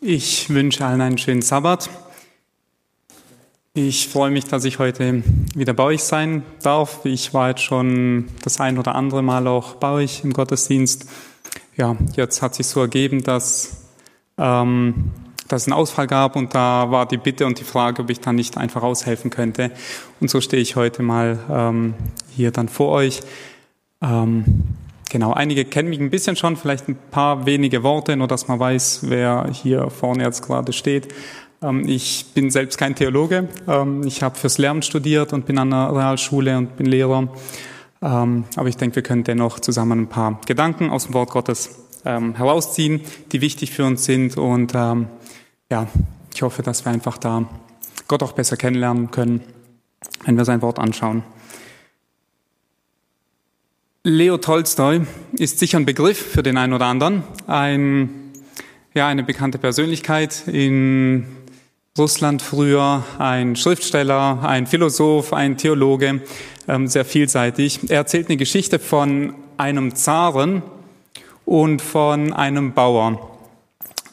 Ich wünsche allen einen schönen Sabbat. Ich freue mich, dass ich heute wieder bei euch sein darf. Ich war jetzt schon das ein oder andere Mal auch bei euch im Gottesdienst. Ja, jetzt hat sich so ergeben, dass, ähm, dass es einen Ausfall gab und da war die Bitte und die Frage, ob ich dann nicht einfach aushelfen könnte. Und so stehe ich heute mal ähm, hier dann vor euch. Ähm, Genau, einige kennen mich ein bisschen schon, vielleicht ein paar wenige Worte, nur dass man weiß, wer hier vorne jetzt gerade steht. Ähm, ich bin selbst kein Theologe. Ähm, ich habe fürs Lehramt studiert und bin an der Realschule und bin Lehrer. Ähm, aber ich denke, wir können dennoch zusammen ein paar Gedanken aus dem Wort Gottes herausziehen, die wichtig für uns sind. Und ja, ich hoffe, dass wir einfach da Gott auch besser kennenlernen können, wenn wir sein Wort anschauen. Leo Tolstoi ist sicher ein Begriff für den einen oder anderen. Ein, ja, eine bekannte Persönlichkeit in Russland früher, ein Schriftsteller, ein Philosoph, ein Theologe, ähm, sehr vielseitig. Er erzählt eine Geschichte von einem Zaren und von einem Bauer.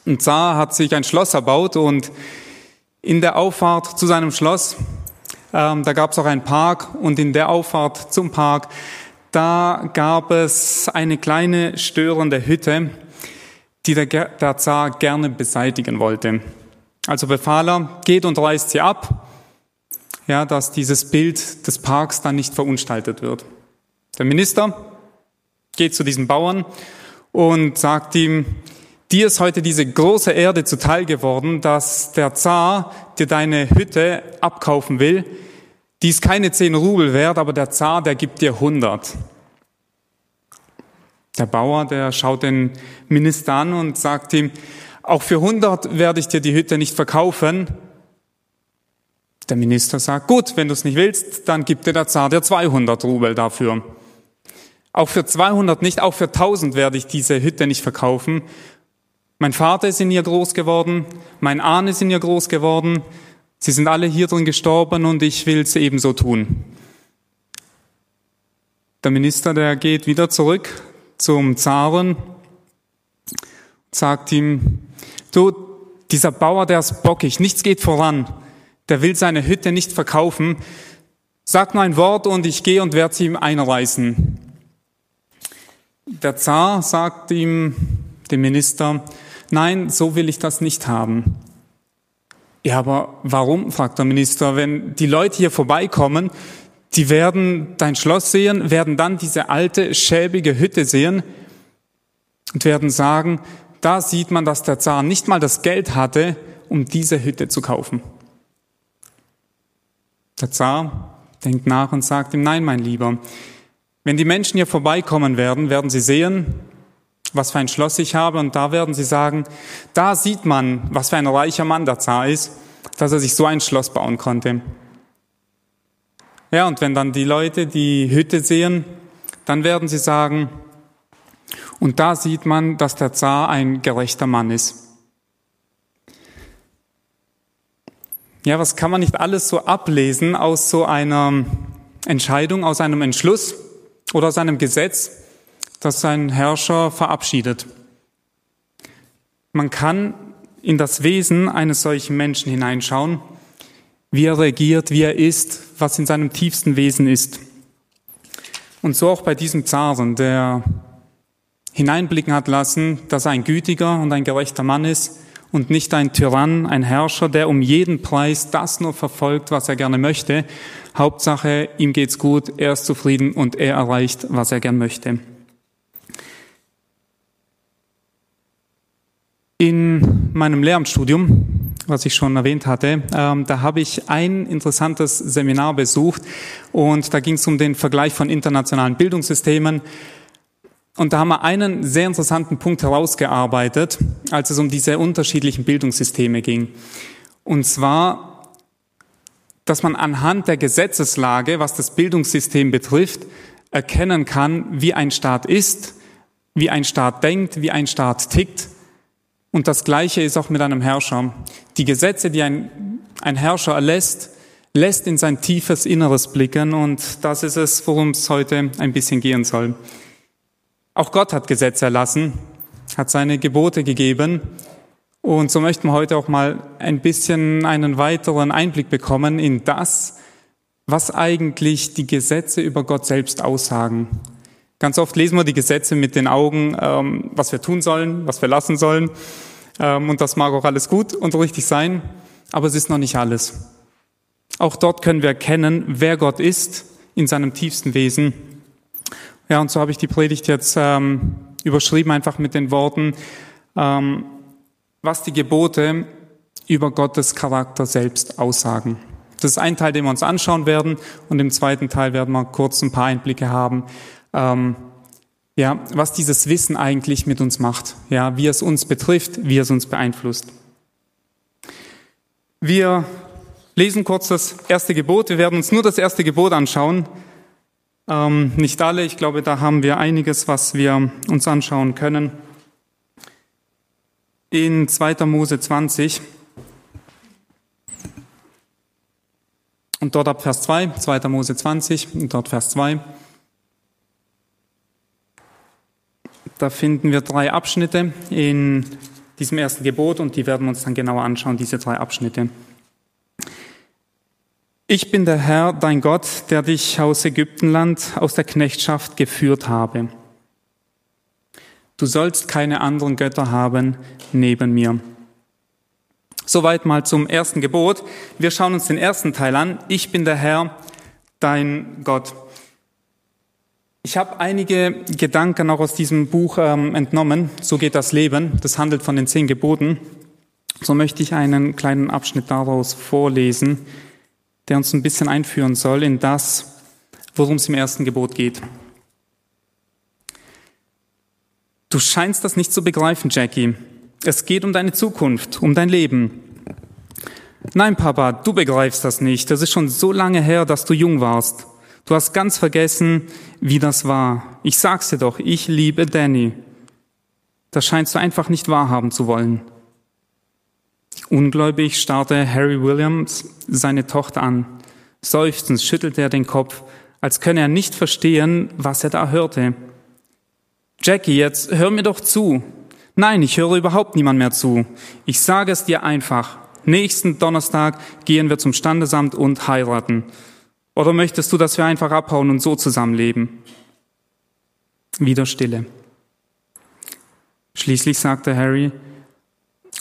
Ein Zar hat sich ein Schloss erbaut und in der Auffahrt zu seinem Schloss, ähm, da gab es auch einen Park und in der Auffahrt zum Park da gab es eine kleine störende Hütte, die der, der Zar gerne beseitigen wollte. Also befahl er, geht und reißt sie ab, ja, dass dieses Bild des Parks dann nicht verunstaltet wird. Der Minister geht zu diesem Bauern und sagt ihm, dir ist heute diese große Erde zuteil geworden, dass der Zar dir deine Hütte abkaufen will. Die ist keine zehn Rubel wert, aber der Zar, der gibt dir hundert. Der Bauer, der schaut den Minister an und sagt ihm, auch für hundert werde ich dir die Hütte nicht verkaufen. Der Minister sagt, gut, wenn du es nicht willst, dann gibt dir der Zar dir 200 Rubel dafür. Auch für 200 nicht, auch für 1000 werde ich diese Hütte nicht verkaufen. Mein Vater ist in ihr groß geworden, mein Ahn ist in ihr groß geworden, Sie sind alle hier drin gestorben und ich will es ebenso tun. Der Minister, der geht wieder zurück zum Zaren, sagt ihm, du, dieser Bauer, der ist bockig, nichts geht voran, der will seine Hütte nicht verkaufen, sag nur ein Wort und ich gehe und werde sie ihm einreißen. Der Zar sagt ihm, dem Minister, nein, so will ich das nicht haben. Ja, aber warum, fragt der Minister, wenn die Leute hier vorbeikommen, die werden dein Schloss sehen, werden dann diese alte, schäbige Hütte sehen und werden sagen, da sieht man, dass der Zar nicht mal das Geld hatte, um diese Hütte zu kaufen. Der Zar denkt nach und sagt ihm, nein, mein Lieber, wenn die Menschen hier vorbeikommen werden, werden sie sehen, was für ein Schloss ich habe. Und da werden sie sagen, da sieht man, was für ein reicher Mann der Zar ist, dass er sich so ein Schloss bauen konnte. Ja, und wenn dann die Leute die Hütte sehen, dann werden sie sagen, und da sieht man, dass der Zar ein gerechter Mann ist. Ja, was kann man nicht alles so ablesen aus so einer Entscheidung, aus einem Entschluss oder aus einem Gesetz, das sein Herrscher verabschiedet. Man kann in das Wesen eines solchen Menschen hineinschauen, wie er regiert, wie er ist, was in seinem tiefsten Wesen ist. Und so auch bei diesem Zaren, der hineinblicken hat lassen, dass er ein gütiger und ein gerechter Mann ist und nicht ein Tyrann, ein Herrscher, der um jeden Preis das nur verfolgt, was er gerne möchte. Hauptsache, ihm geht's gut, er ist zufrieden und er erreicht, was er gern möchte. In meinem Lehramtsstudium, was ich schon erwähnt hatte, ähm, da habe ich ein interessantes Seminar besucht und da ging es um den Vergleich von internationalen Bildungssystemen. Und da haben wir einen sehr interessanten Punkt herausgearbeitet, als es um diese unterschiedlichen Bildungssysteme ging. Und zwar, dass man anhand der Gesetzeslage, was das Bildungssystem betrifft, erkennen kann, wie ein Staat ist, wie ein Staat denkt, wie ein Staat tickt und das Gleiche ist auch mit einem Herrscher. Die Gesetze, die ein, ein Herrscher erlässt, lässt in sein tiefes Inneres blicken und das ist es, worum es heute ein bisschen gehen soll. Auch Gott hat Gesetze erlassen, hat seine Gebote gegeben Und so möchten wir heute auch mal ein bisschen einen weiteren Einblick bekommen in das, was eigentlich die Gesetze über Gott selbst aussagen. Ganz oft lesen wir die Gesetze mit den Augen, ähm, was wir tun sollen, was wir lassen sollen. Ähm, und das mag auch alles gut und richtig sein, aber es ist noch nicht alles. Auch dort können wir erkennen, wer Gott ist in seinem tiefsten Wesen. Ja, und so habe ich die Predigt jetzt ähm, überschrieben, einfach mit den Worten, ähm, was die Gebote über Gottes Charakter selbst aussagen. Das ist ein Teil, den wir uns anschauen werden, und im zweiten Teil werden wir kurz ein paar Einblicke haben, ähm, ja, was dieses Wissen eigentlich mit uns macht, ja, wie es uns betrifft, wie es uns beeinflusst. Wir lesen kurz das erste Gebot. Wir werden uns nur das erste Gebot anschauen. Ähm, nicht alle, ich glaube, da haben wir einiges, was wir uns anschauen können. In 2. Mose 20 und dort ab Vers 2, 2. Mose 20 und dort Vers 2. Da finden wir drei Abschnitte in diesem ersten Gebot und die werden wir uns dann genauer anschauen, diese drei Abschnitte. Ich bin der Herr, dein Gott, der dich aus Ägyptenland, aus der Knechtschaft geführt habe. Du sollst keine anderen Götter haben neben mir. Soweit mal zum ersten Gebot. Wir schauen uns den ersten Teil an. Ich bin der Herr, dein Gott. Ich habe einige Gedanken auch aus diesem Buch ähm, entnommen. So geht das Leben. Das handelt von den zehn Geboten. So möchte ich einen kleinen Abschnitt daraus vorlesen, der uns ein bisschen einführen soll in das, worum es im ersten Gebot geht. Du scheinst das nicht zu begreifen, Jackie. Es geht um deine Zukunft, um dein Leben. Nein, Papa, du begreifst das nicht. Das ist schon so lange her, dass du jung warst. Du hast ganz vergessen, wie das war. Ich sag's dir doch, ich liebe Danny. Das scheinst du einfach nicht wahrhaben zu wollen. Ungläubig starrte Harry Williams seine Tochter an. Seufzend schüttelte er den Kopf, als könne er nicht verstehen, was er da hörte. Jackie, jetzt hör mir doch zu. Nein, ich höre überhaupt niemand mehr zu. Ich sage es dir einfach. Nächsten Donnerstag gehen wir zum Standesamt und heiraten. Oder möchtest du, dass wir einfach abhauen und so zusammenleben? Wieder Stille. Schließlich sagte Harry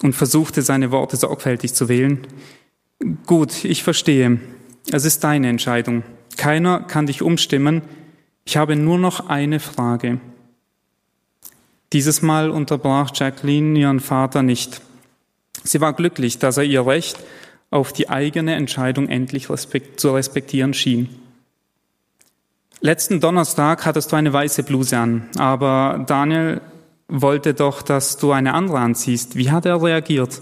und versuchte seine Worte sorgfältig zu wählen. Gut, ich verstehe. Es ist deine Entscheidung. Keiner kann dich umstimmen. Ich habe nur noch eine Frage. Dieses Mal unterbrach Jacqueline ihren Vater nicht. Sie war glücklich, dass er ihr Recht auf die eigene Entscheidung endlich respekt, zu respektieren schien. Letzten Donnerstag hattest du eine weiße Bluse an, aber Daniel wollte doch, dass du eine andere anziehst. Wie hat er reagiert?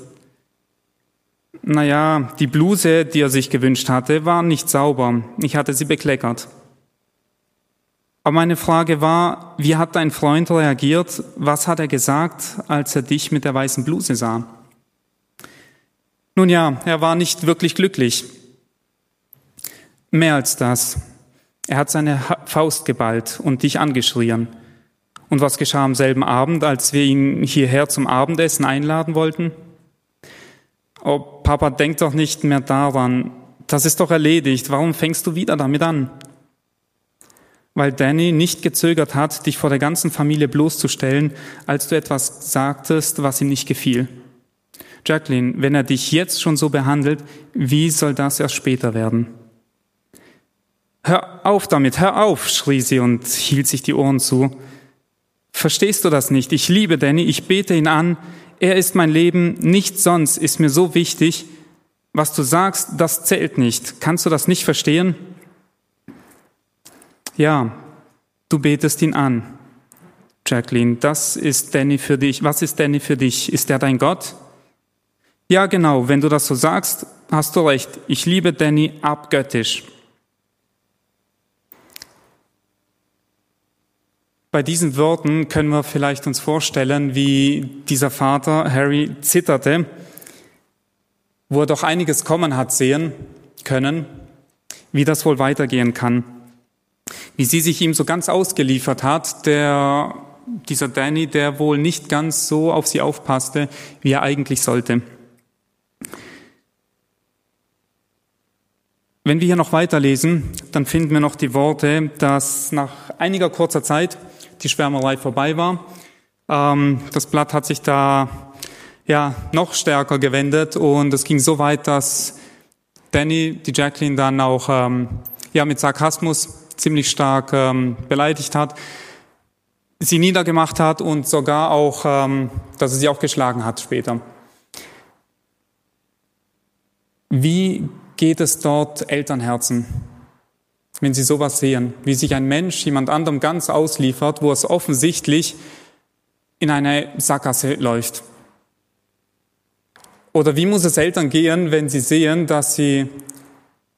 Naja, die Bluse, die er sich gewünscht hatte, war nicht sauber. Ich hatte sie bekleckert. Aber meine Frage war, wie hat dein Freund reagiert? Was hat er gesagt, als er dich mit der weißen Bluse sah? Nun ja, er war nicht wirklich glücklich. Mehr als das. Er hat seine Faust geballt und dich angeschrien. Und was geschah am selben Abend, als wir ihn hierher zum Abendessen einladen wollten? Oh, Papa, denk doch nicht mehr daran. Das ist doch erledigt. Warum fängst du wieder damit an? Weil Danny nicht gezögert hat, dich vor der ganzen Familie bloßzustellen, als du etwas sagtest, was ihm nicht gefiel. Jacqueline, wenn er dich jetzt schon so behandelt, wie soll das erst später werden? Hör auf damit, hör auf, schrie sie und hielt sich die Ohren zu. Verstehst du das nicht? Ich liebe Danny, ich bete ihn an, er ist mein Leben, nichts sonst ist mir so wichtig. Was du sagst, das zählt nicht. Kannst du das nicht verstehen? Ja, du betest ihn an. Jacqueline, das ist Danny für dich. Was ist Danny für dich? Ist er dein Gott? Ja, genau, wenn du das so sagst, hast du recht. Ich liebe Danny abgöttisch. Bei diesen Worten können wir vielleicht uns vorstellen, wie dieser Vater Harry zitterte, wo er doch einiges kommen hat sehen können, wie das wohl weitergehen kann. Wie sie sich ihm so ganz ausgeliefert hat, der dieser Danny, der wohl nicht ganz so auf sie aufpasste, wie er eigentlich sollte. Wenn wir hier noch weiterlesen, dann finden wir noch die Worte, dass nach einiger kurzer Zeit die Schwärmerei vorbei war. Ähm, das Blatt hat sich da ja noch stärker gewendet und es ging so weit, dass Danny die Jacqueline dann auch ähm, ja mit Sarkasmus ziemlich stark ähm, beleidigt hat, sie niedergemacht hat und sogar auch, dass er sie auch geschlagen hat später. Wie geht es dort Elternherzen, wenn sie sowas sehen, wie sich ein Mensch jemand anderem ganz ausliefert, wo es offensichtlich in eine Sackgasse läuft? Oder wie muss es Eltern gehen, wenn sie sehen, dass sie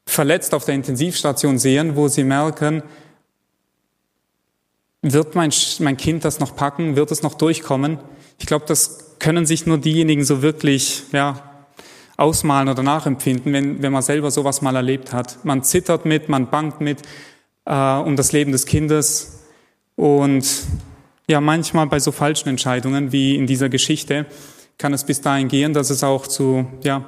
verletzt auf der Intensivstation sehen, wo sie merken, wird mein, mein Kind das noch packen? Wird es noch durchkommen? Ich glaube, das können sich nur diejenigen so wirklich ja, ausmalen oder nachempfinden, wenn, wenn man selber sowas mal erlebt hat. Man zittert mit, man bangt mit äh, um das Leben des Kindes und ja, manchmal bei so falschen Entscheidungen wie in dieser Geschichte kann es bis dahin gehen, dass es auch zu ja,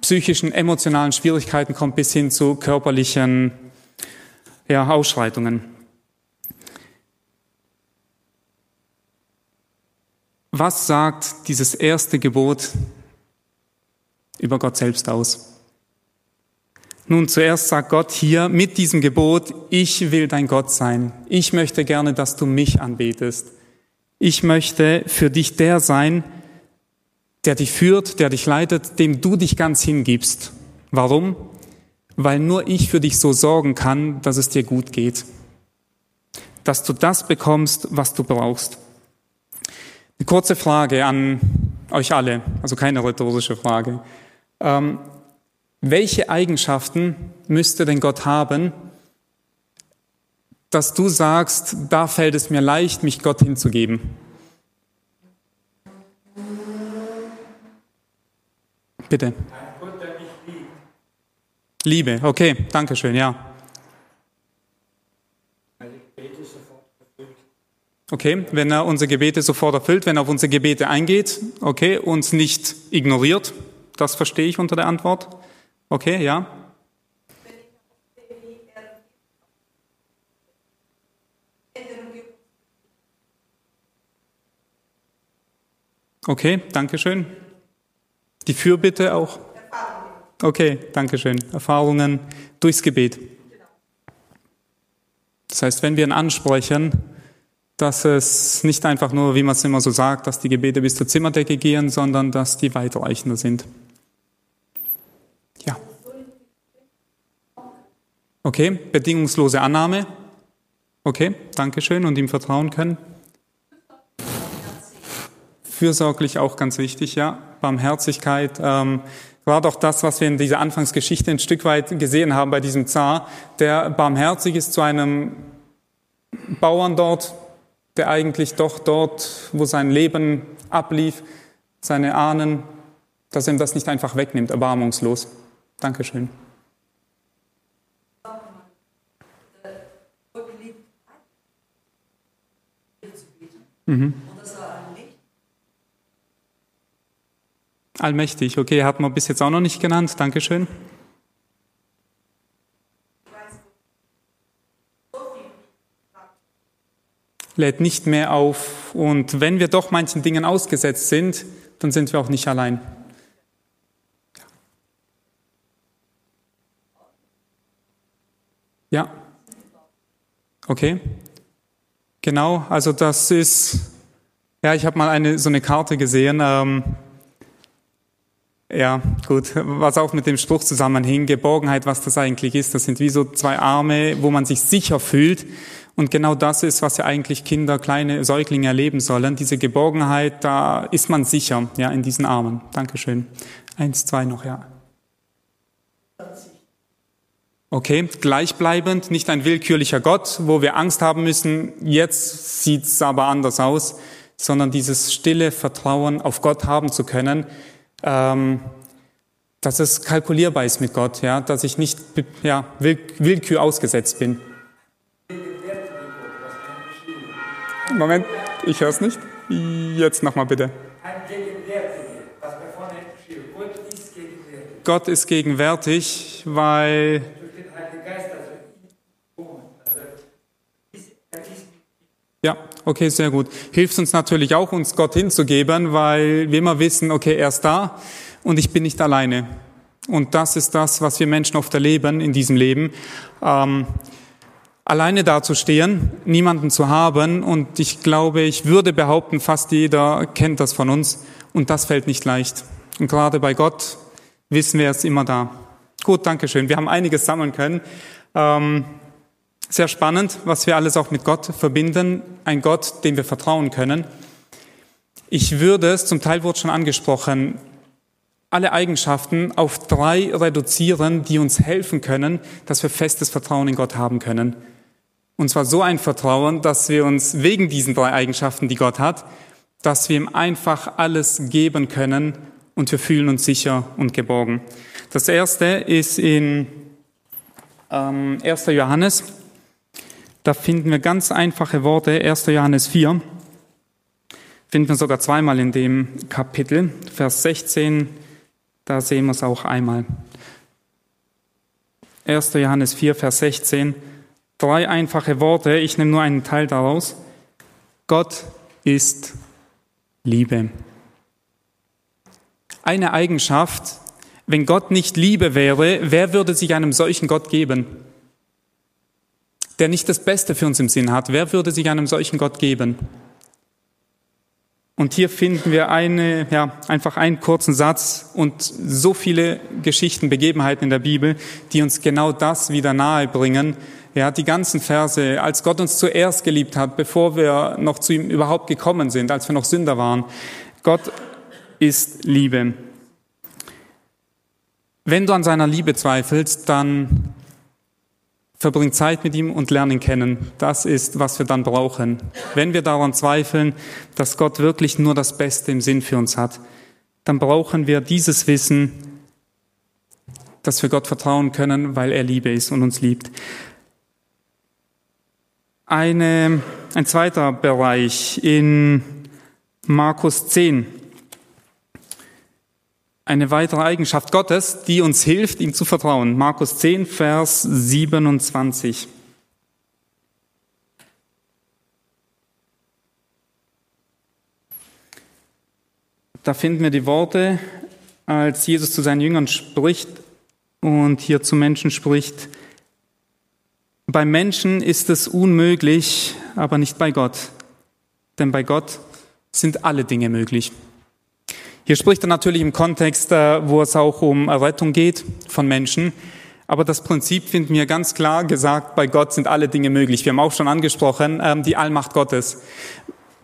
psychischen, emotionalen Schwierigkeiten kommt bis hin zu körperlichen ja, Ausschreitungen. Was sagt dieses erste Gebot über Gott selbst aus. Nun, zuerst sagt Gott hier mit diesem Gebot, ich will dein Gott sein. Ich möchte gerne, dass du mich anbetest. Ich möchte für dich der sein, der dich führt, der dich leitet, dem du dich ganz hingibst. Warum? Weil nur ich für dich so sorgen kann, dass es dir gut geht. Dass du das bekommst, was du brauchst. Eine kurze Frage an euch alle, also keine rhetorische Frage. Ähm, welche Eigenschaften müsste denn Gott haben, dass du sagst, da fällt es mir leicht, mich Gott hinzugeben? Bitte. Liebe, okay, danke schön, ja. Okay, wenn er unsere Gebete sofort erfüllt, wenn er auf unsere Gebete eingeht, okay, uns nicht ignoriert, das verstehe ich unter der Antwort. Okay, ja. Okay, danke schön. Die Fürbitte auch? Okay, danke schön. Erfahrungen durchs Gebet. Das heißt, wenn wir ihn ansprechen, dass es nicht einfach nur, wie man es immer so sagt, dass die Gebete bis zur Zimmerdecke gehen, sondern dass die weitreichender sind. Okay, bedingungslose Annahme. Okay, danke schön und ihm vertrauen können. Fürsorglich auch ganz wichtig, ja. Barmherzigkeit. Ähm, gerade auch das, was wir in dieser Anfangsgeschichte ein Stück weit gesehen haben bei diesem Zar, der barmherzig ist zu einem Bauern dort, der eigentlich doch dort, wo sein Leben ablief, seine Ahnen, dass er ihm das nicht einfach wegnimmt, erbarmungslos. Dankeschön. Mhm. Allmächtig, okay, hat man bis jetzt auch noch nicht genannt. Dankeschön. Lädt nicht mehr auf und wenn wir doch manchen Dingen ausgesetzt sind, dann sind wir auch nicht allein. Ja. Okay. Genau, also das ist, ja, ich habe mal eine so eine Karte gesehen. Ähm, ja, gut, was auch mit dem Spruch zusammenhing, Geborgenheit, was das eigentlich ist, das sind wie so zwei Arme, wo man sich sicher fühlt. Und genau das ist, was ja eigentlich Kinder, kleine Säuglinge erleben sollen. Diese Geborgenheit, da ist man sicher, ja, in diesen Armen. Dankeschön. Eins, zwei noch, ja. Okay, gleichbleibend, nicht ein willkürlicher Gott, wo wir Angst haben müssen, jetzt sieht's aber anders aus, sondern dieses stille Vertrauen auf Gott haben zu können, ähm, dass es kalkulierbar ist mit Gott, ja, dass ich nicht ja, Will Willkür ausgesetzt bin. Moment, ich höre es nicht. Jetzt nochmal bitte. Gott ist gegenwärtig, weil Durch den Heiligen Geist, also in wohnt. Also ist, er ist Ja, okay, sehr gut. Hilft uns natürlich auch, uns Gott hinzugeben, weil wir immer wissen, okay, er ist da und ich bin nicht alleine. Und das ist das, was wir Menschen oft erleben in diesem Leben. Ähm, alleine dazustehen, niemanden zu haben und ich glaube, ich würde behaupten, fast jeder kennt das von uns und das fällt nicht leicht. Und gerade bei Gott wissen wir, er ist immer da. Gut, danke schön. Wir haben einiges sammeln können. Ähm, sehr spannend, was wir alles auch mit Gott verbinden. Ein Gott, dem wir vertrauen können. Ich würde es, zum Teil wurde schon angesprochen, alle Eigenschaften auf drei reduzieren, die uns helfen können, dass wir festes Vertrauen in Gott haben können. Und zwar so ein Vertrauen, dass wir uns wegen diesen drei Eigenschaften, die Gott hat, dass wir ihm einfach alles geben können und wir fühlen uns sicher und geborgen. Das erste ist in ähm, 1. Johannes. Da finden wir ganz einfache Worte. 1. Johannes 4. Finden wir sogar zweimal in dem Kapitel. Vers 16, da sehen wir es auch einmal. 1. Johannes 4, Vers 16. Drei einfache Worte. Ich nehme nur einen Teil daraus. Gott ist Liebe. Eine Eigenschaft, wenn Gott nicht Liebe wäre, wer würde sich einem solchen Gott geben? Der nicht das Beste für uns im Sinn hat, wer würde sich einem solchen Gott geben? Und hier finden wir eine, ja, einfach einen kurzen Satz und so viele Geschichten, Begebenheiten in der Bibel, die uns genau das wieder nahe bringen. Ja, die ganzen Verse, als Gott uns zuerst geliebt hat, bevor wir noch zu ihm überhaupt gekommen sind, als wir noch Sünder waren. Gott ist Liebe. Wenn du an seiner Liebe zweifelst, dann verbring Zeit mit ihm und lern ihn kennen. Das ist, was wir dann brauchen. Wenn wir daran zweifeln, dass Gott wirklich nur das Beste im Sinn für uns hat, dann brauchen wir dieses Wissen, dass wir Gott vertrauen können, weil er Liebe ist und uns liebt. Eine, ein zweiter Bereich in Markus 10. Eine weitere Eigenschaft Gottes, die uns hilft, ihm zu vertrauen. Markus 10, Vers 27. Da finden wir die Worte, als Jesus zu seinen Jüngern spricht und hier zu Menschen spricht. Beim Menschen ist es unmöglich, aber nicht bei Gott. Denn bei Gott sind alle Dinge möglich. Hier spricht er natürlich im Kontext, äh, wo es auch um Errettung geht von Menschen. Aber das Prinzip finden wir ganz klar gesagt, bei Gott sind alle Dinge möglich. Wir haben auch schon angesprochen, ähm, die Allmacht Gottes.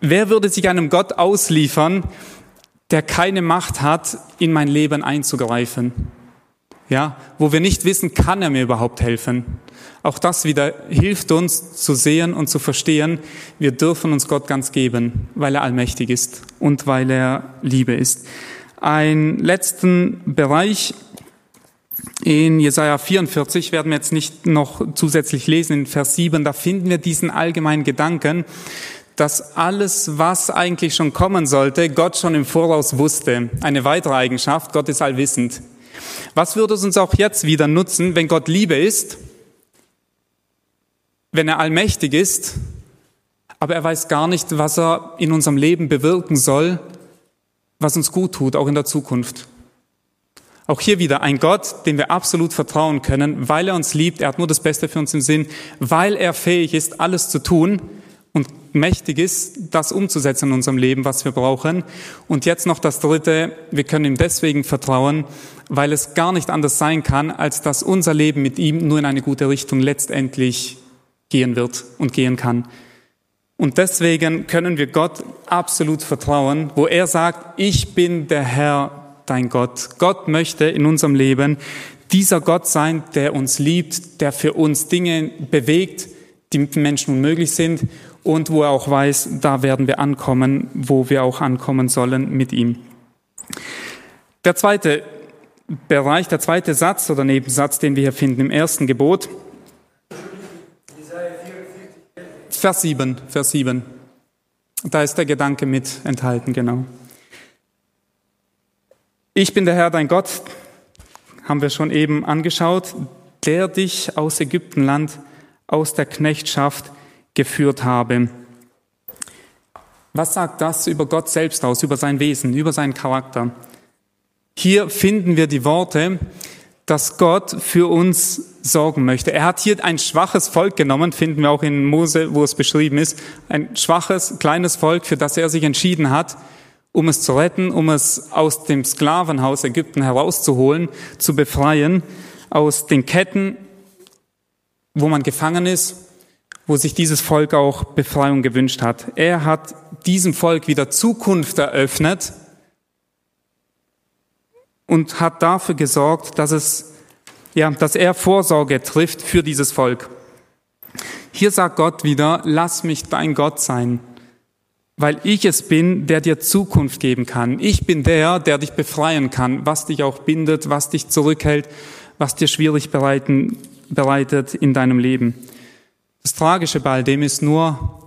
Wer würde sich einem Gott ausliefern, der keine Macht hat, in mein Leben einzugreifen? Ja, wo wir nicht wissen, kann er mir überhaupt helfen? Auch das wieder hilft uns zu sehen und zu verstehen, wir dürfen uns Gott ganz geben, weil er allmächtig ist und weil er Liebe ist. Ein letzten Bereich in Jesaja 44 werden wir jetzt nicht noch zusätzlich lesen, in Vers 7, da finden wir diesen allgemeinen Gedanken, dass alles, was eigentlich schon kommen sollte, Gott schon im Voraus wusste. Eine weitere Eigenschaft, Gott ist allwissend. Was würde es uns auch jetzt wieder nutzen, wenn Gott Liebe ist, wenn er allmächtig ist, aber er weiß gar nicht, was er in unserem Leben bewirken soll, was uns gut tut, auch in der Zukunft. Auch hier wieder ein Gott, dem wir absolut vertrauen können, weil er uns liebt, er hat nur das Beste für uns im Sinn, weil er fähig ist, alles zu tun und mächtig ist, das umzusetzen in unserem Leben, was wir brauchen. Und jetzt noch das Dritte, wir können ihm deswegen vertrauen, weil es gar nicht anders sein kann, als dass unser Leben mit ihm nur in eine gute Richtung letztendlich gehen wird und gehen kann. Und deswegen können wir Gott absolut vertrauen, wo er sagt, ich bin der Herr, dein Gott. Gott möchte in unserem Leben dieser Gott sein, der uns liebt, der für uns Dinge bewegt, die mit Menschen unmöglich sind und wo er auch weiß, da werden wir ankommen, wo wir auch ankommen sollen mit ihm. Der zweite Bereich, der zweite Satz oder Nebensatz, den wir hier finden im ersten Gebot, Vers 7, Vers 7. Da ist der Gedanke mit enthalten, genau. Ich bin der Herr, dein Gott, haben wir schon eben angeschaut, der dich aus Ägyptenland, aus der Knechtschaft geführt habe. Was sagt das über Gott selbst aus, über sein Wesen, über seinen Charakter? Hier finden wir die Worte, dass Gott für uns sorgen möchte. Er hat hier ein schwaches Volk genommen, finden wir auch in Mose, wo es beschrieben ist, ein schwaches, kleines Volk, für das er sich entschieden hat, um es zu retten, um es aus dem Sklavenhaus Ägypten herauszuholen, zu befreien, aus den Ketten, wo man gefangen ist, wo sich dieses Volk auch Befreiung gewünscht hat. Er hat diesem Volk wieder Zukunft eröffnet, und hat dafür gesorgt, dass es, ja, dass er Vorsorge trifft für dieses Volk. Hier sagt Gott wieder, lass mich dein Gott sein, weil ich es bin, der dir Zukunft geben kann. Ich bin der, der dich befreien kann, was dich auch bindet, was dich zurückhält, was dir schwierig bereiten, bereitet in deinem Leben. Das Tragische bei all dem ist nur,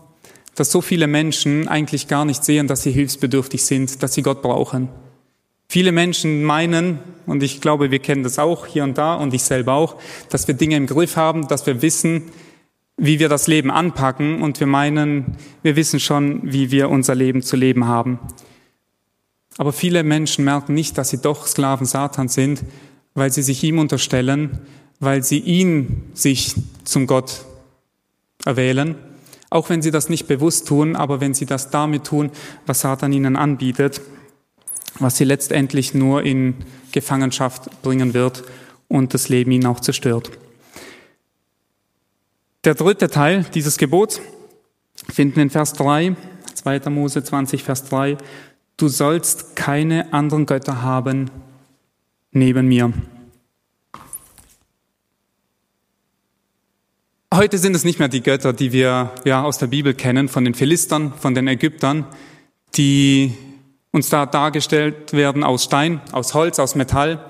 dass so viele Menschen eigentlich gar nicht sehen, dass sie hilfsbedürftig sind, dass sie Gott brauchen. Viele Menschen meinen, und ich glaube, wir kennen das auch hier und da und ich selber auch, dass wir Dinge im Griff haben, dass wir wissen, wie wir das Leben anpacken und wir meinen, wir wissen schon, wie wir unser Leben zu leben haben. Aber viele Menschen merken nicht, dass sie doch Sklaven Satan sind, weil sie sich ihm unterstellen, weil sie ihn sich zum Gott erwählen, auch wenn sie das nicht bewusst tun, aber wenn sie das damit tun, was Satan ihnen anbietet was sie letztendlich nur in Gefangenschaft bringen wird und das Leben ihnen auch zerstört. Der dritte Teil dieses Gebots finden in Vers 3, 2. Mose 20, Vers 3, du sollst keine anderen Götter haben neben mir. Heute sind es nicht mehr die Götter, die wir ja aus der Bibel kennen, von den Philistern, von den Ägyptern, die uns da dargestellt werden aus Stein, aus Holz, aus Metall.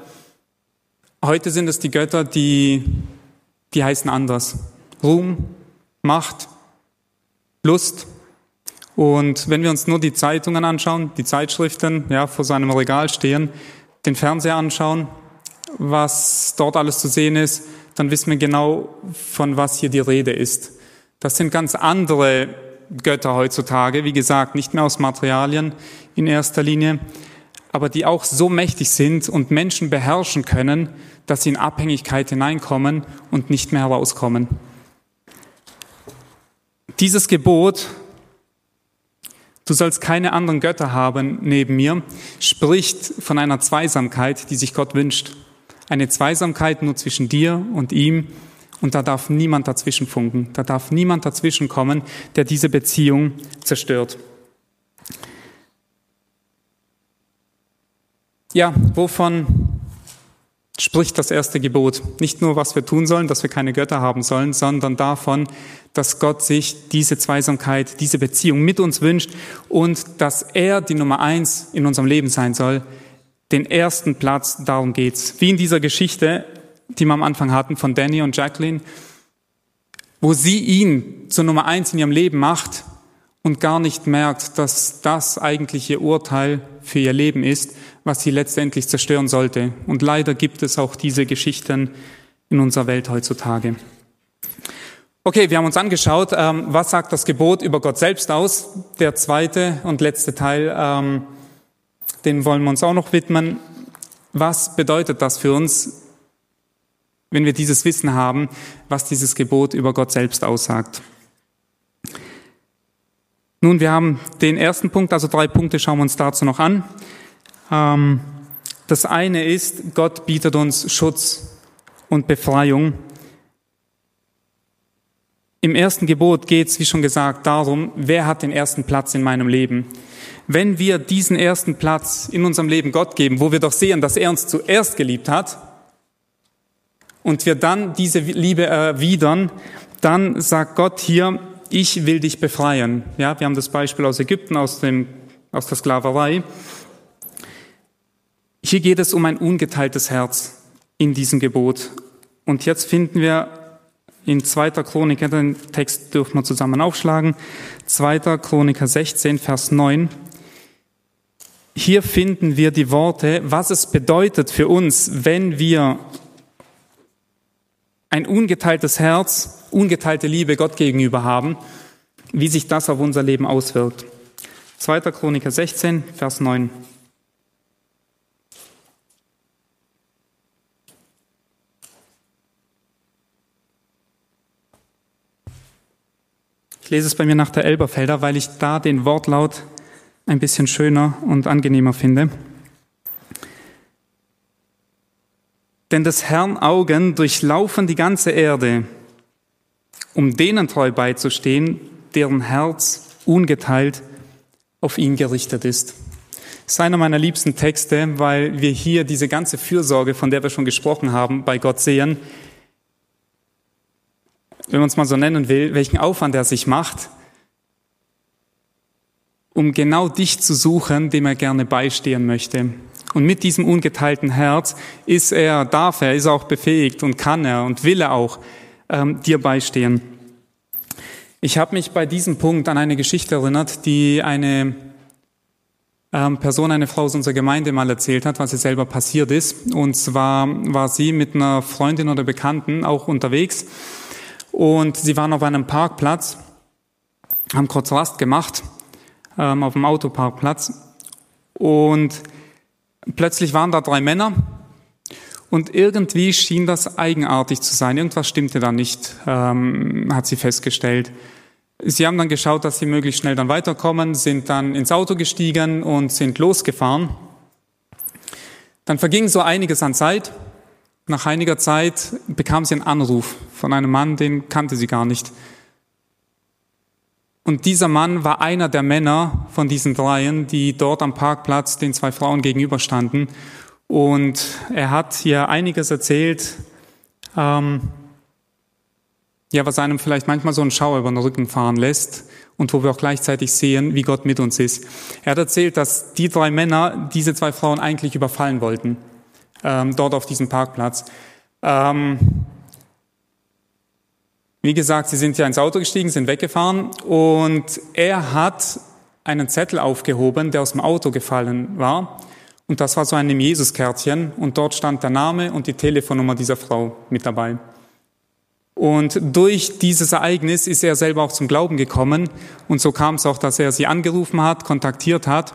Heute sind es die Götter, die, die heißen anders. Ruhm, Macht, Lust. Und wenn wir uns nur die Zeitungen anschauen, die Zeitschriften, ja, vor seinem Regal stehen, den Fernseher anschauen, was dort alles zu sehen ist, dann wissen wir genau, von was hier die Rede ist. Das sind ganz andere Götter heutzutage, wie gesagt, nicht mehr aus Materialien in erster Linie, aber die auch so mächtig sind und Menschen beherrschen können, dass sie in Abhängigkeit hineinkommen und nicht mehr herauskommen. Dieses Gebot, du sollst keine anderen Götter haben neben mir, spricht von einer Zweisamkeit, die sich Gott wünscht. Eine Zweisamkeit nur zwischen dir und ihm und da darf niemand dazwischen funken, da darf niemand dazwischen kommen, der diese Beziehung zerstört. Ja, wovon spricht das erste Gebot? Nicht nur, was wir tun sollen, dass wir keine Götter haben sollen, sondern davon, dass Gott sich diese Zweisamkeit, diese Beziehung mit uns wünscht und dass er die Nummer eins in unserem Leben sein soll. Den ersten Platz, darum geht's. Wie in dieser Geschichte die wir am Anfang hatten von Danny und Jacqueline, wo sie ihn zur Nummer eins in ihrem Leben macht und gar nicht merkt, dass das eigentlich ihr Urteil für ihr Leben ist, was sie letztendlich zerstören sollte. Und leider gibt es auch diese Geschichten in unserer Welt heutzutage. Okay, wir haben uns angeschaut, ähm, was sagt das Gebot über Gott selbst aus. Der zweite und letzte Teil, den wollen wir uns auch noch widmen. Was bedeutet das für uns? wenn wir dieses Wissen haben, was dieses Gebot über Gott selbst aussagt. Nun, wir haben den ersten Punkt, also drei Punkte schauen wir uns dazu noch an. Ähm, das eine ist, Gott bietet uns Schutz und Befreiung. Im ersten Gebot geht es, wie schon gesagt, darum, wer hat den ersten Platz in meinem Leben. Wenn wir diesen ersten Platz in unserem Leben Gott geben, wo wir doch sehen, dass er uns zuerst geliebt hat, und wir dann diese Liebe erwidern, dann sagt Gott hier, ich will dich befreien. Ja, wir haben das Beispiel aus Ägypten, aus, dem, aus der Sklaverei. Hier geht es um ein ungeteiltes Herz in diesem Gebot. Und jetzt finden wir in 2. Chroniker, den Text dürfen wir zusammen aufschlagen, 2. Chroniker 16, Vers 9. Hier finden wir die Worte, was es bedeutet für uns, wenn wir ein ungeteiltes Herz, ungeteilte Liebe Gott gegenüber haben, wie sich das auf unser Leben auswirkt. 2. Chroniker 16, Vers 9. Ich lese es bei mir nach der Elberfelder, weil ich da den Wortlaut ein bisschen schöner und angenehmer finde. Denn des Herrn Augen durchlaufen die ganze Erde, um denen treu beizustehen, deren Herz ungeteilt auf ihn gerichtet ist. Das ist einer meiner liebsten Texte, weil wir hier diese ganze Fürsorge, von der wir schon gesprochen haben, bei Gott sehen. Wenn man es mal so nennen will, welchen Aufwand er sich macht, um genau dich zu suchen, dem er gerne beistehen möchte. Und mit diesem ungeteilten Herz ist er, darf er, ist er auch befähigt und kann er und will er auch ähm, dir beistehen. Ich habe mich bei diesem Punkt an eine Geschichte erinnert, die eine ähm, Person, eine Frau aus unserer Gemeinde mal erzählt hat, was ihr selber passiert ist. Und zwar war sie mit einer Freundin oder Bekannten auch unterwegs und sie waren auf einem Parkplatz, haben kurz Rast gemacht ähm, auf dem Autoparkplatz und Plötzlich waren da drei Männer und irgendwie schien das eigenartig zu sein. Irgendwas stimmte da nicht, ähm, hat sie festgestellt. Sie haben dann geschaut, dass sie möglichst schnell dann weiterkommen, sind dann ins Auto gestiegen und sind losgefahren. Dann verging so einiges an Zeit. Nach einiger Zeit bekam sie einen Anruf von einem Mann, den kannte sie gar nicht. Und dieser Mann war einer der Männer von diesen dreien, die dort am Parkplatz den zwei Frauen gegenüberstanden. Und er hat hier einiges erzählt, ähm, ja, was einem vielleicht manchmal so einen Schauer über den Rücken fahren lässt und wo wir auch gleichzeitig sehen, wie Gott mit uns ist. Er hat erzählt, dass die drei Männer diese zwei Frauen eigentlich überfallen wollten, ähm, dort auf diesem Parkplatz. Ähm, wie gesagt, sie sind ja ins Auto gestiegen, sind weggefahren und er hat einen Zettel aufgehoben, der aus dem Auto gefallen war. Und das war so ein Jesus-Kärtchen und dort stand der Name und die Telefonnummer dieser Frau mit dabei. Und durch dieses Ereignis ist er selber auch zum Glauben gekommen und so kam es auch, dass er sie angerufen hat, kontaktiert hat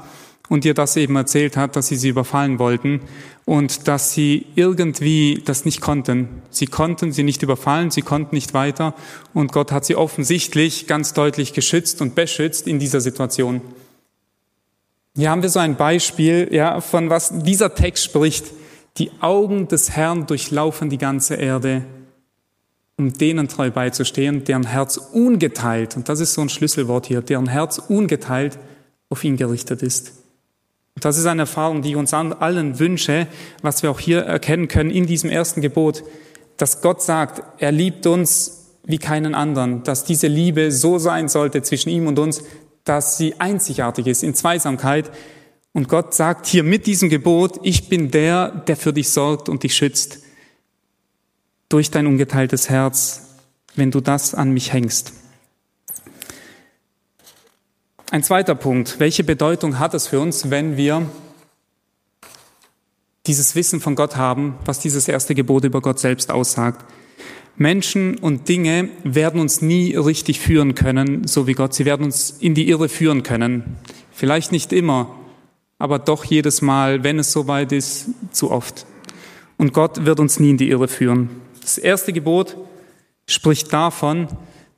und ihr das eben erzählt hat, dass sie sie überfallen wollten und dass sie irgendwie das nicht konnten. Sie konnten sie nicht überfallen, sie konnten nicht weiter und Gott hat sie offensichtlich ganz deutlich geschützt und beschützt in dieser Situation. Hier haben wir so ein Beispiel, ja, von was dieser Text spricht. Die Augen des Herrn durchlaufen die ganze Erde, um denen treu beizustehen, deren Herz ungeteilt, und das ist so ein Schlüsselwort hier, deren Herz ungeteilt auf ihn gerichtet ist. Das ist eine Erfahrung, die ich uns allen wünsche, was wir auch hier erkennen können in diesem ersten Gebot, dass Gott sagt, er liebt uns wie keinen anderen, dass diese Liebe so sein sollte zwischen ihm und uns, dass sie einzigartig ist in Zweisamkeit. Und Gott sagt hier mit diesem Gebot, ich bin der, der für dich sorgt und dich schützt durch dein ungeteiltes Herz, wenn du das an mich hängst. Ein zweiter Punkt. Welche Bedeutung hat es für uns, wenn wir dieses Wissen von Gott haben, was dieses erste Gebot über Gott selbst aussagt? Menschen und Dinge werden uns nie richtig führen können, so wie Gott. Sie werden uns in die Irre führen können. Vielleicht nicht immer, aber doch jedes Mal, wenn es soweit ist, zu oft. Und Gott wird uns nie in die Irre führen. Das erste Gebot spricht davon,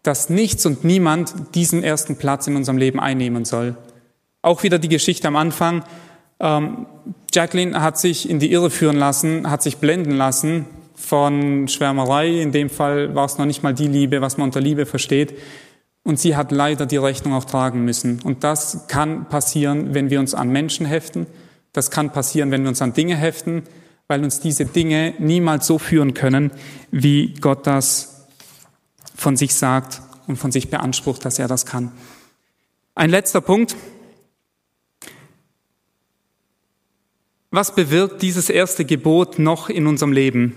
dass nichts und niemand diesen ersten Platz in unserem Leben einnehmen soll. Auch wieder die Geschichte am Anfang. Ähm, Jacqueline hat sich in die Irre führen lassen, hat sich blenden lassen von Schwärmerei. In dem Fall war es noch nicht mal die Liebe, was man unter Liebe versteht. Und sie hat leider die Rechnung auch tragen müssen. Und das kann passieren, wenn wir uns an Menschen heften. Das kann passieren, wenn wir uns an Dinge heften, weil uns diese Dinge niemals so führen können, wie Gott das von sich sagt und von sich beansprucht, dass er das kann. Ein letzter Punkt. Was bewirkt dieses erste Gebot noch in unserem Leben?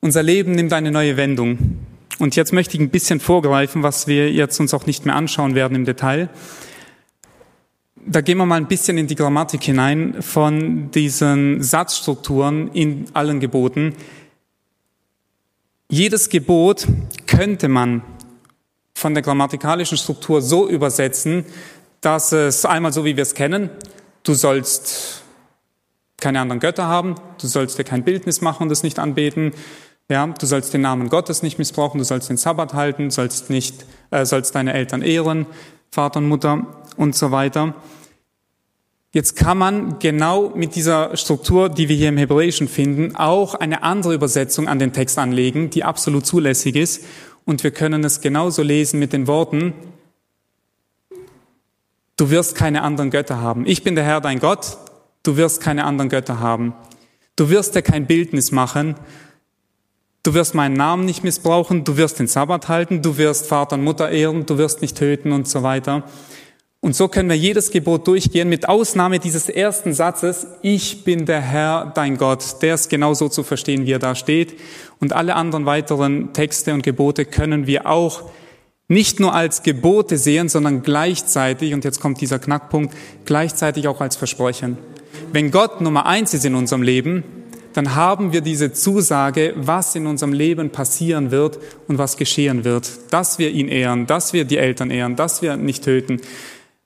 Unser Leben nimmt eine neue Wendung. Und jetzt möchte ich ein bisschen vorgreifen, was wir jetzt uns auch nicht mehr anschauen werden im Detail. Da gehen wir mal ein bisschen in die Grammatik hinein von diesen Satzstrukturen in allen Geboten. Jedes Gebot könnte man von der grammatikalischen Struktur so übersetzen, dass es einmal so, wie wir es kennen, du sollst keine anderen Götter haben, du sollst dir kein Bildnis machen und es nicht anbeten, ja, du sollst den Namen Gottes nicht missbrauchen, du sollst den Sabbat halten, sollst nicht, äh, sollst deine Eltern ehren, Vater und Mutter und so weiter. Jetzt kann man genau mit dieser Struktur, die wir hier im Hebräischen finden, auch eine andere Übersetzung an den Text anlegen, die absolut zulässig ist. Und wir können es genauso lesen mit den Worten, du wirst keine anderen Götter haben. Ich bin der Herr, dein Gott, du wirst keine anderen Götter haben. Du wirst dir kein Bildnis machen Du wirst meinen Namen nicht missbrauchen, du wirst den Sabbat halten, du wirst Vater und Mutter ehren, du wirst nicht töten und so weiter. Und so können wir jedes Gebot durchgehen, mit Ausnahme dieses ersten Satzes, ich bin der Herr, dein Gott. Der ist genauso zu verstehen, wie er da steht. Und alle anderen weiteren Texte und Gebote können wir auch nicht nur als Gebote sehen, sondern gleichzeitig, und jetzt kommt dieser Knackpunkt, gleichzeitig auch als Versprechen. Wenn Gott Nummer eins ist in unserem Leben, dann haben wir diese Zusage, was in unserem Leben passieren wird und was geschehen wird. Dass wir ihn ehren, dass wir die Eltern ehren, dass wir nicht töten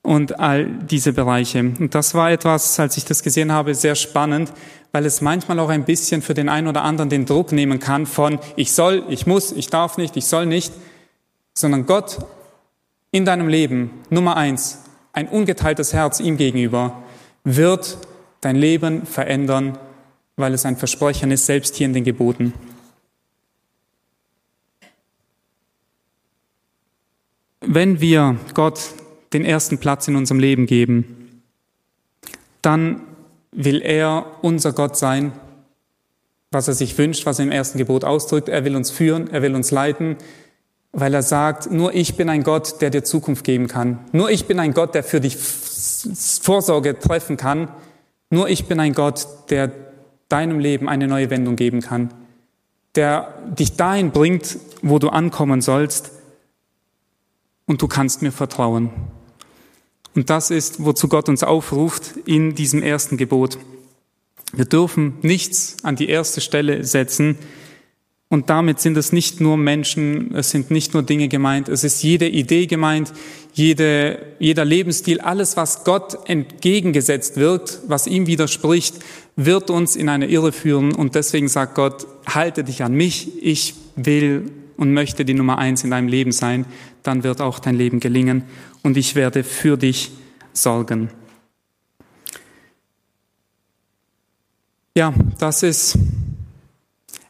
und all diese Bereiche. Und das war etwas, als ich das gesehen habe, sehr spannend, weil es manchmal auch ein bisschen für den einen oder anderen den Druck nehmen kann von ich soll, ich muss, ich darf nicht, ich soll nicht, sondern Gott in deinem Leben, Nummer eins, ein ungeteiltes Herz ihm gegenüber, wird dein Leben verändern weil es ein Versprechen ist, selbst hier in den Geboten. Wenn wir Gott den ersten Platz in unserem Leben geben, dann will er unser Gott sein, was er sich wünscht, was er im ersten Gebot ausdrückt. Er will uns führen, er will uns leiten, weil er sagt, nur ich bin ein Gott, der dir Zukunft geben kann. Nur ich bin ein Gott, der für dich Vorsorge treffen kann. Nur ich bin ein Gott, der deinem Leben eine neue Wendung geben kann, der dich dahin bringt, wo du ankommen sollst und du kannst mir vertrauen. Und das ist, wozu Gott uns aufruft in diesem ersten Gebot. Wir dürfen nichts an die erste Stelle setzen, und damit sind es nicht nur Menschen, es sind nicht nur Dinge gemeint, es ist jede Idee gemeint, jede, jeder Lebensstil, alles, was Gott entgegengesetzt wirkt, was ihm widerspricht, wird uns in eine Irre führen. Und deswegen sagt Gott, halte dich an mich, ich will und möchte die Nummer eins in deinem Leben sein, dann wird auch dein Leben gelingen und ich werde für dich sorgen. Ja, das ist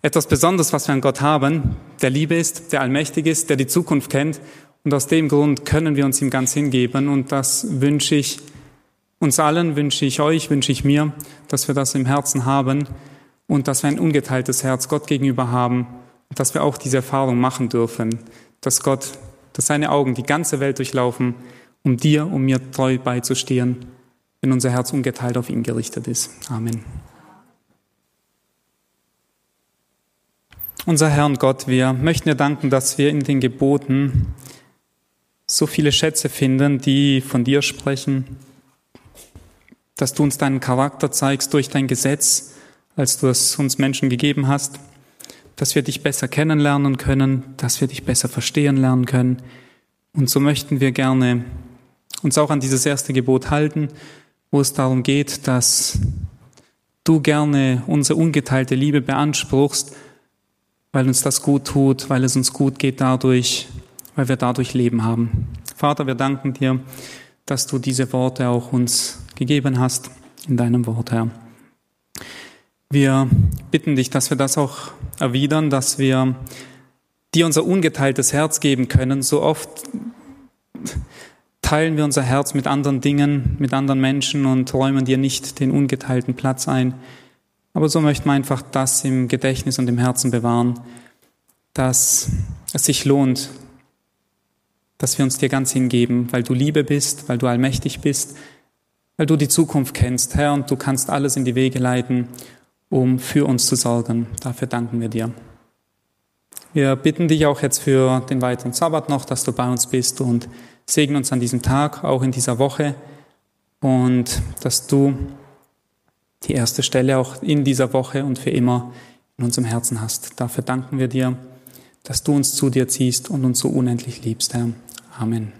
etwas Besonderes, was wir an Gott haben, der Liebe ist, der allmächtig ist, der die Zukunft kennt. Und aus dem Grund können wir uns ihm ganz hingeben. Und das wünsche ich uns allen, wünsche ich euch, wünsche ich mir, dass wir das im Herzen haben und dass wir ein ungeteiltes Herz Gott gegenüber haben und dass wir auch diese Erfahrung machen dürfen, dass Gott, dass seine Augen die ganze Welt durchlaufen, um dir, um mir treu beizustehen, wenn unser Herz ungeteilt auf ihn gerichtet ist. Amen. Unser Herr und Gott, wir möchten dir danken, dass wir in den Geboten so viele Schätze finden, die von dir sprechen, dass du uns deinen Charakter zeigst durch dein Gesetz, als du es uns Menschen gegeben hast, dass wir dich besser kennenlernen können, dass wir dich besser verstehen lernen können. Und so möchten wir gerne uns auch an dieses erste Gebot halten, wo es darum geht, dass du gerne unsere ungeteilte Liebe beanspruchst, weil uns das gut tut, weil es uns gut geht dadurch, weil wir dadurch Leben haben. Vater, wir danken dir, dass du diese Worte auch uns gegeben hast in deinem Wort, Herr. Wir bitten dich, dass wir das auch erwidern, dass wir dir unser ungeteiltes Herz geben können. So oft teilen wir unser Herz mit anderen Dingen, mit anderen Menschen und räumen dir nicht den ungeteilten Platz ein. Aber so möchten wir einfach das im Gedächtnis und im Herzen bewahren, dass es sich lohnt, dass wir uns dir ganz hingeben, weil du Liebe bist, weil du allmächtig bist, weil du die Zukunft kennst, Herr, und du kannst alles in die Wege leiten, um für uns zu sorgen. Dafür danken wir dir. Wir bitten dich auch jetzt für den weiteren Sabbat noch, dass du bei uns bist und segne uns an diesem Tag, auch in dieser Woche und dass du die erste Stelle auch in dieser Woche und für immer in unserem Herzen hast. Dafür danken wir dir, dass du uns zu dir ziehst und uns so unendlich liebst, Herr. Amen.